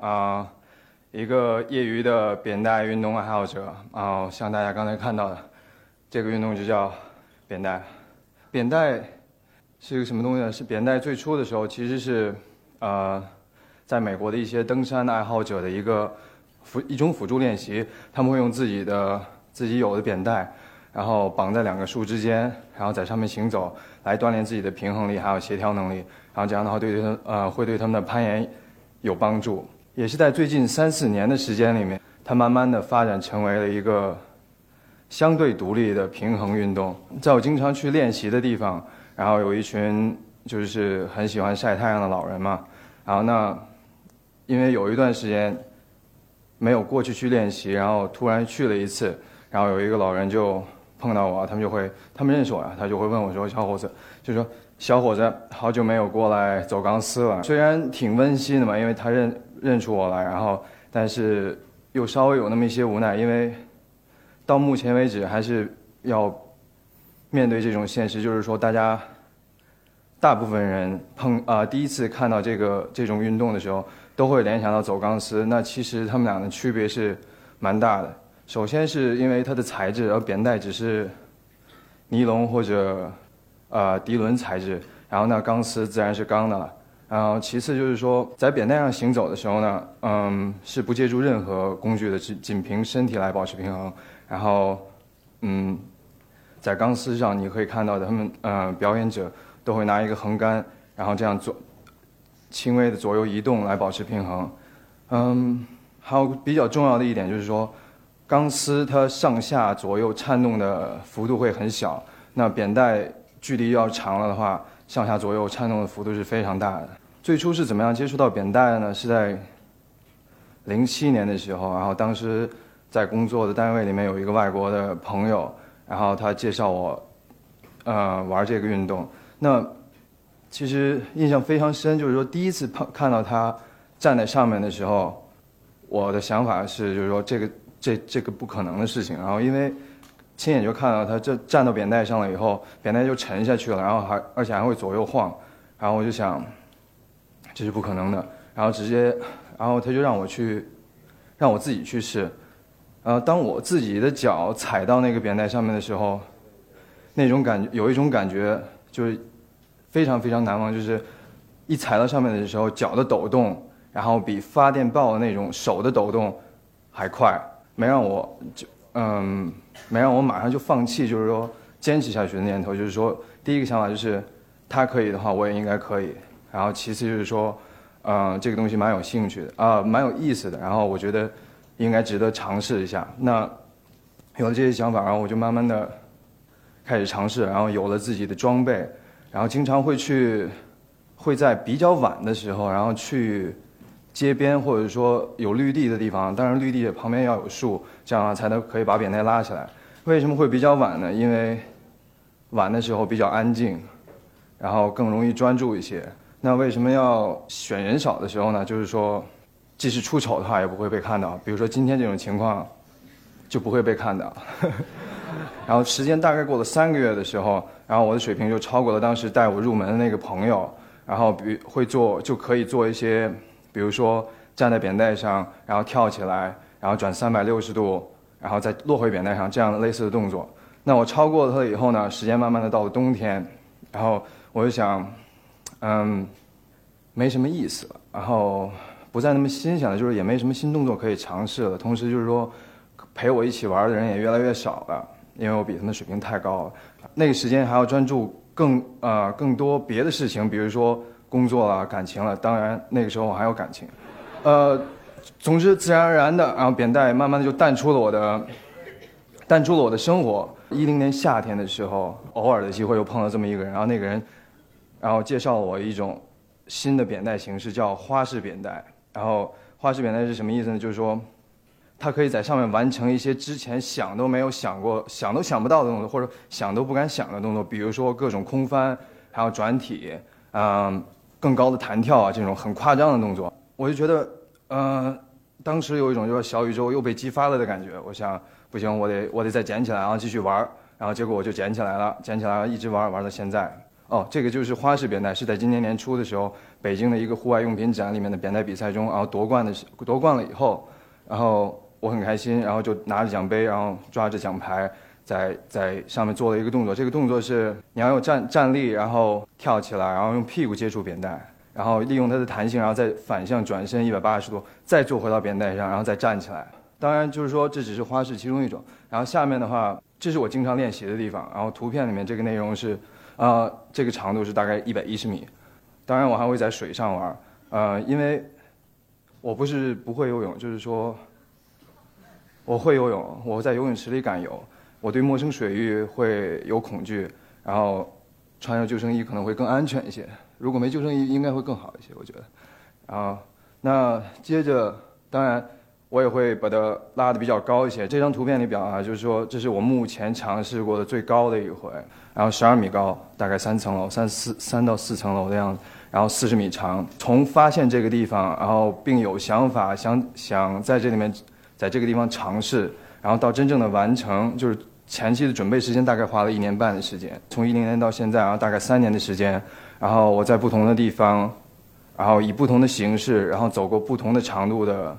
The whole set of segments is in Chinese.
啊、一个业余的扁带运动爱好者啊、像大家刚才看到的，这个运动就叫扁带。扁带是一个什么东西呢？是扁带最初的时候其实是呃，在美国的一些登山爱好者的一个辅一种辅助练习，他们会用自己的自己有的扁带，然后绑在两个树之间，然后在上面行走，来锻炼自己的平衡力还有协调能力，然后这样的话对他呃会对他们的攀岩有帮助。也是在最近三四年的时间里面，它慢慢的发展成为了一个相对独立的平衡运动。在我经常去练习的地方，然后有一群就是很喜欢晒太阳的老人嘛，然后那因为有一段时间没有过去去练习，然后突然去了一次，然后有一个老人就碰到我，他们就会他们认识我呀，他就会问我说：“小伙子，就说小伙子，好久没有过来走钢丝了。”虽然挺温馨的嘛，因为他认认出我来，然后但是又稍微有那么一些无奈，因为到目前为止还是要面对这种现实，就是说大家大部分人碰啊、第一次看到这个这种运动的时候，都会联想到走钢丝。那其实他们俩的区别是蛮大的。首先是因为它的材质，而扁带只是尼龙或者呃涤纶材质，然后呢钢丝自然是钢的了。然后其次就是说，在扁带上行走的时候呢，嗯，是不借助任何工具的，只仅凭身体来保持平衡。然后，嗯，在钢丝上你可以看到，他们呃表演者都会拿一个横杆，然后这样左轻微的左右移动来保持平衡。嗯，还有比较重要的一点就是说，钢丝它上下左右颤动的幅度会很小，那扁带距离要长了的话，上下左右颤动的幅度是非常大的。最初是怎么样接触到扁带的呢？是在零七年的时候，然后当时在工作的单位里面有一个外国的朋友，然后他介绍我，呃，玩这个运动。那其实印象非常深，就是说第一次碰看到他站在上面的时候，我的想法是，就是说这个这这个不可能的事情。然后因为亲眼就看到他这站到扁带上了以后，扁带就沉下去了，然后还而且还会左右晃，然后我就想，这是不可能的。然后直接，然后他就让我去，让我自己去试。呃，当我自己的脚踩到那个扁带上面的时候，那种感觉有一种感觉就是非常非常难忘，就是一踩到上面的时候，脚的抖动，然后比发电报的那种手的抖动还快，没让我就嗯，没让我马上就放弃，就是说坚持下去的念头。就是说，第一个想法就是他可以的话，我也应该可以。然后其次就是说，嗯，这个东西蛮有兴趣的啊、蛮有意思的。然后我觉得应该值得尝试一下。那有了这些想法，然后我就慢慢的开始尝试，然后有了自己的装备，然后经常会去，会在比较晚的时候，然后去街边或者说有绿地的地方，当然绿地旁边要有树，这样才能可以把扁担拉起来。为什么会比较晚呢？因为晚的时候比较安静，然后更容易专注一些。那为什么要选人少的时候呢？就是说，即使出丑的话也不会被看到。比如说今天这种情况，就不会被看到。然后时间大概过了三个月的时候，然后我的水平就超过了当时带我入门的那个朋友。然后比会做就可以做一些，比如说站在扁带上，然后跳起来，然后转三百六十度，然后再落回扁带上这样类似的动作。那我超过了它以后呢，时间慢慢的到了冬天，然后我就想，嗯，没什么意思了，然后不再那么新鲜了，就是也没什么新动作可以尝试了。同时就是说，陪我一起玩的人也越来越少了，因为我比他们水平太高了。那个时间还要专注更呃更多别的事情，比如说工作了、感情了。当然那个时候我还有感情，呃，总之自然而然的，然后扁带慢慢的就淡出了我的，淡出了我的生活。一零年夏天的时候，偶尔的机会又碰到这么一个人，然后那个人，然后介绍了我一种新的扁带形式，叫花式扁带。然后花式扁带是什么意思呢？就是说，它可以在上面完成一些之前想都没有想过、想都想不到的动作，或者想都不敢想的动作，比如说各种空翻，还有转体，嗯，更高的弹跳啊，这种很夸张的动作。我就觉得，呃，当时有一种就是小宇宙又被激发了的感觉。我想，不行，我得我得再捡起来，然后继续玩儿。然后结果我就捡起来了，捡起来了，一直玩儿玩到现在。哦，这个就是花式扁带，是在今年年初的时候，北京的一个户外用品展里面的扁带比赛中，然后夺冠的夺冠了以后，然后我很开心，然后就拿着奖杯，然后抓着奖牌，在在上面做了一个动作。这个动作是你要用站站立，然后跳起来，然后用屁股接触扁带，然后利用它的弹性，然后再反向转身一百八十度，再坐回到扁带上，然后再站起来。当然，就是说这只是花式其中一种。然后下面的话，这是我经常练习的地方。然后图片里面这个内容是，呃，这个长度是大概一百一十米。当然，我还会在水上玩，呃，因为我不是不会游泳，就是说我会游泳，我在游泳池里敢游。我对陌生水域会有恐惧，然后穿上救生衣可能会更安全一些。如果没救生衣，应该会更好一些，我觉得。然后，那接着，当然。我也会把它拉的比较高一些。这张图片里表啊，就是说这是我目前尝试过的最高的一回，然后十二米高，大概三层楼，三四三到四层楼的样子，然后四十米长。从发现这个地方，然后并有想法想想在这里面，在这个地方尝试，然后到真正的完成，就是前期的准备时间大概花了一年半的时间。从一零年到现在，然后大概三年的时间，然后我在不同的地方，然后以不同的形式，然后走过不同的长度的。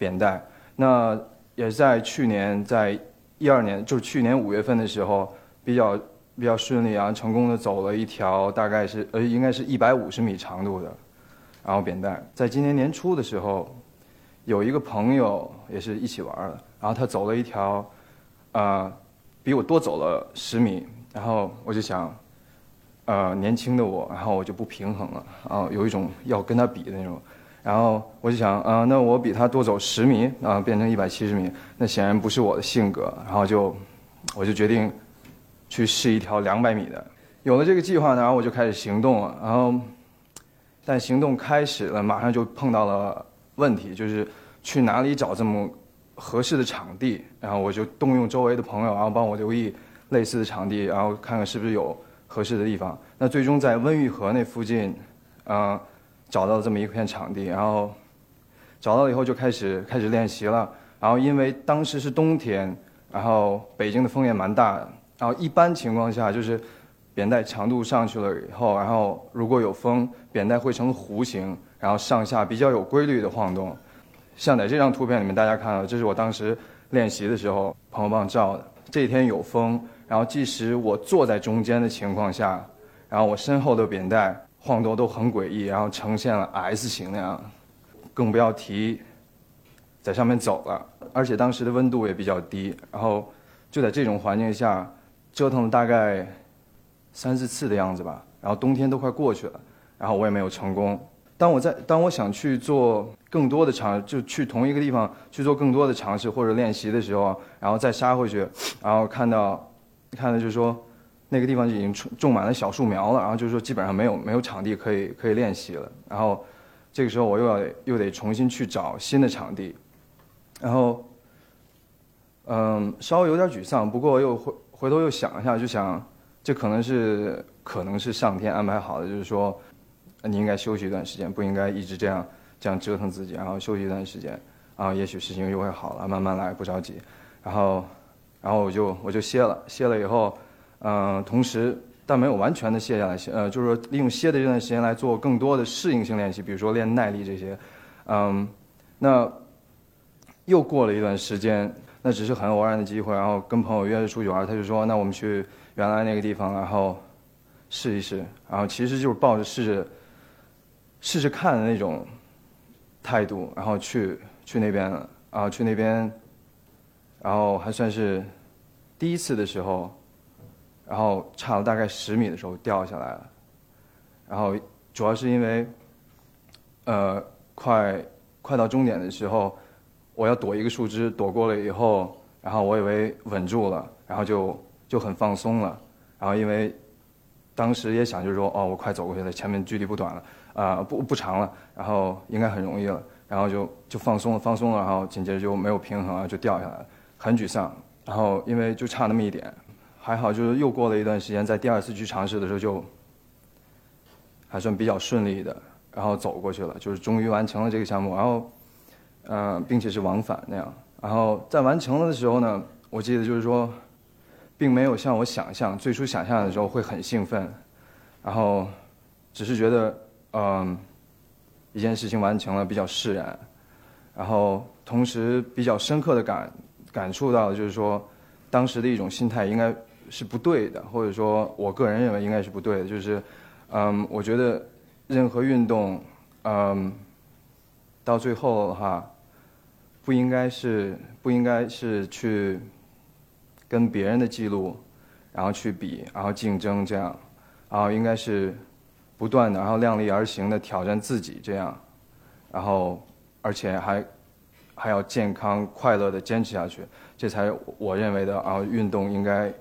扁带，那也在去年，在一二年，就是去年五月份的时候，比较比较顺利啊，成功的走了一条大概是呃，应该是一百五十米长度的，然后扁带。在今年年初的时候，有一个朋友也是一起玩的，然后他走了一条，啊，比我多走了十米，然后我就想，呃，年轻的我，然后我就不平衡了，然后有一种要跟他比的那种。然后我就想，啊，那我比他多走十米，啊，变成一百七十米，那显然不是我的性格。然后就，我就决定去试一条两百米的。有了这个计划，然后我就开始行动了。然后，但行动开始了，马上就碰到了问题，就是去哪里找这么合适的场地。然后我就动用周围的朋友，然后帮我留意类似的场地，然后看看是不是有合适的地方。那最终在温玉河那附近，啊。找到了这么一片场地，然后找到了以后就开始开始练习了。然后因为当时是冬天，然后北京的风也蛮大的。然后一般情况下就是扁带长度上去了以后，然后如果有风，扁带会成弧形，然后上下比较有规律的晃动。像在这张图片里面大家看到，这是我当时练习的时候朋友帮我照的。这一天有风，然后即使我坐在中间的情况下，然后我身后的扁带。晃动都很诡异，然后呈现了 S 型那样，更不要提在上面走了。而且当时的温度也比较低，然后就在这种环境下折腾了大概三四次的样子吧。然后冬天都快过去了，然后我也没有成功。当我在当我想去做更多的尝，就去同一个地方去做更多的尝试或者练习的时候，然后再杀回去，然后看到看到就是说。那个地方已经种种满了小树苗了，然后就是说基本上没有没有场地可以可以练习了。然后这个时候我又要又得重新去找新的场地，然后嗯稍微有点沮丧，不过又回回头又想一下，就想这可能是可能是上天安排好的，就是说你应该休息一段时间，不应该一直这样这样折腾自己，然后休息一段时间，然后也许事情又会好了，慢慢来，不着急。然后然后我就我就歇了，歇了以后。嗯，同时，但没有完全的歇下来，呃，就是说利用歇的这段时间来做更多的适应性练习，比如说练耐力这些。嗯，那又过了一段时间，那只是很偶然的机会，然后跟朋友约着出去玩，他就说，那我们去原来那个地方，然后试一试，然后其实就是抱着试试试试看的那种态度，然后去去那边，然后去那边，然后还算是第一次的时候。然后差了大概十米的时候掉下来了，然后主要是因为，呃，快快到终点的时候，我要躲一个树枝，躲过了以后，然后我以为稳住了，然后就就很放松了，然后因为当时也想就是说，哦，我快走过去了，前面距离不短了，啊，不不长了，然后应该很容易了，然后就就放松了，放松了，然后紧接着就没有平衡啊，就掉下来了，很沮丧，然后因为就差那么一点。还好，就是又过了一段时间，在第二次去尝试的时候，就还算比较顺利的，然后走过去了，就是终于完成了这个项目。然后，嗯，并且是往返那样。然后在完成了的时候呢，我记得就是说，并没有像我想象最初想象的时候会很兴奋，然后只是觉得嗯一件事情完成了比较释然，然后同时比较深刻的感感触到就是说当时的一种心态应该是不对的，或者说我个人认为应该是不对的，就是嗯我觉得任何运动嗯到最后的话不应该是不应该是去跟别人的记录。然后去比，然后竞争这样，然后应该是不断的，然后量力而行的挑战自己这样，然后而且还还要健康快乐的坚持下去，这才我认为的啊运动应该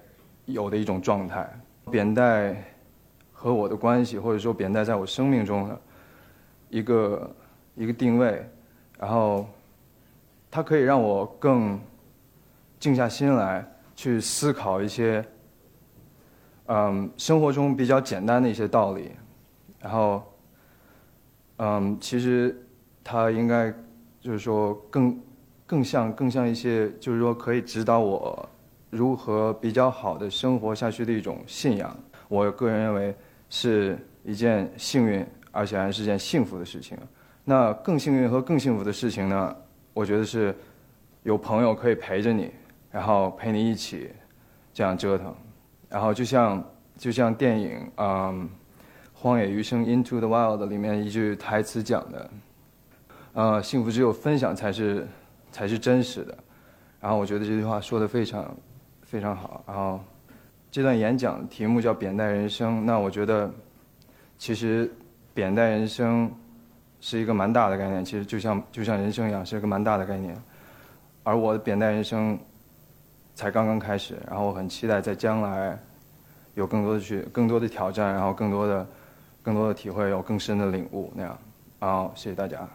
有的一种状态。扁带和我的关系，或者说扁带在我生命中的一个一个定位，然后它可以让我更静下心来去思考一些。嗯，生活中比较简单的一些道理，然后，嗯，其实它应该就是说更更像更像一些，就是说可以指导我如何比较好的生活下去的一种信仰。我个人认为是一件幸运，而且还是件幸福的事情。那更幸运和更幸福的事情呢？我觉得是有朋友可以陪着你，然后陪你一起这样折腾。然后就像就像电影《嗯荒野余生》（Into the Wild） 里面一句台词讲的，呃，幸福只有分享才是才是真实的。然后我觉得这句话说的非常非常好。然后这段演讲题目叫“扁带人生”，那我觉得其实“扁带人生”是一个蛮大的概念，其实就像就像人生一样，是一个蛮大的概念。而我的扁带人生。才刚刚开始，然后我很期待在将来有更多的去、更多的挑战，然后更多的、更多的体会，有更深的领悟那样。好，谢谢大家。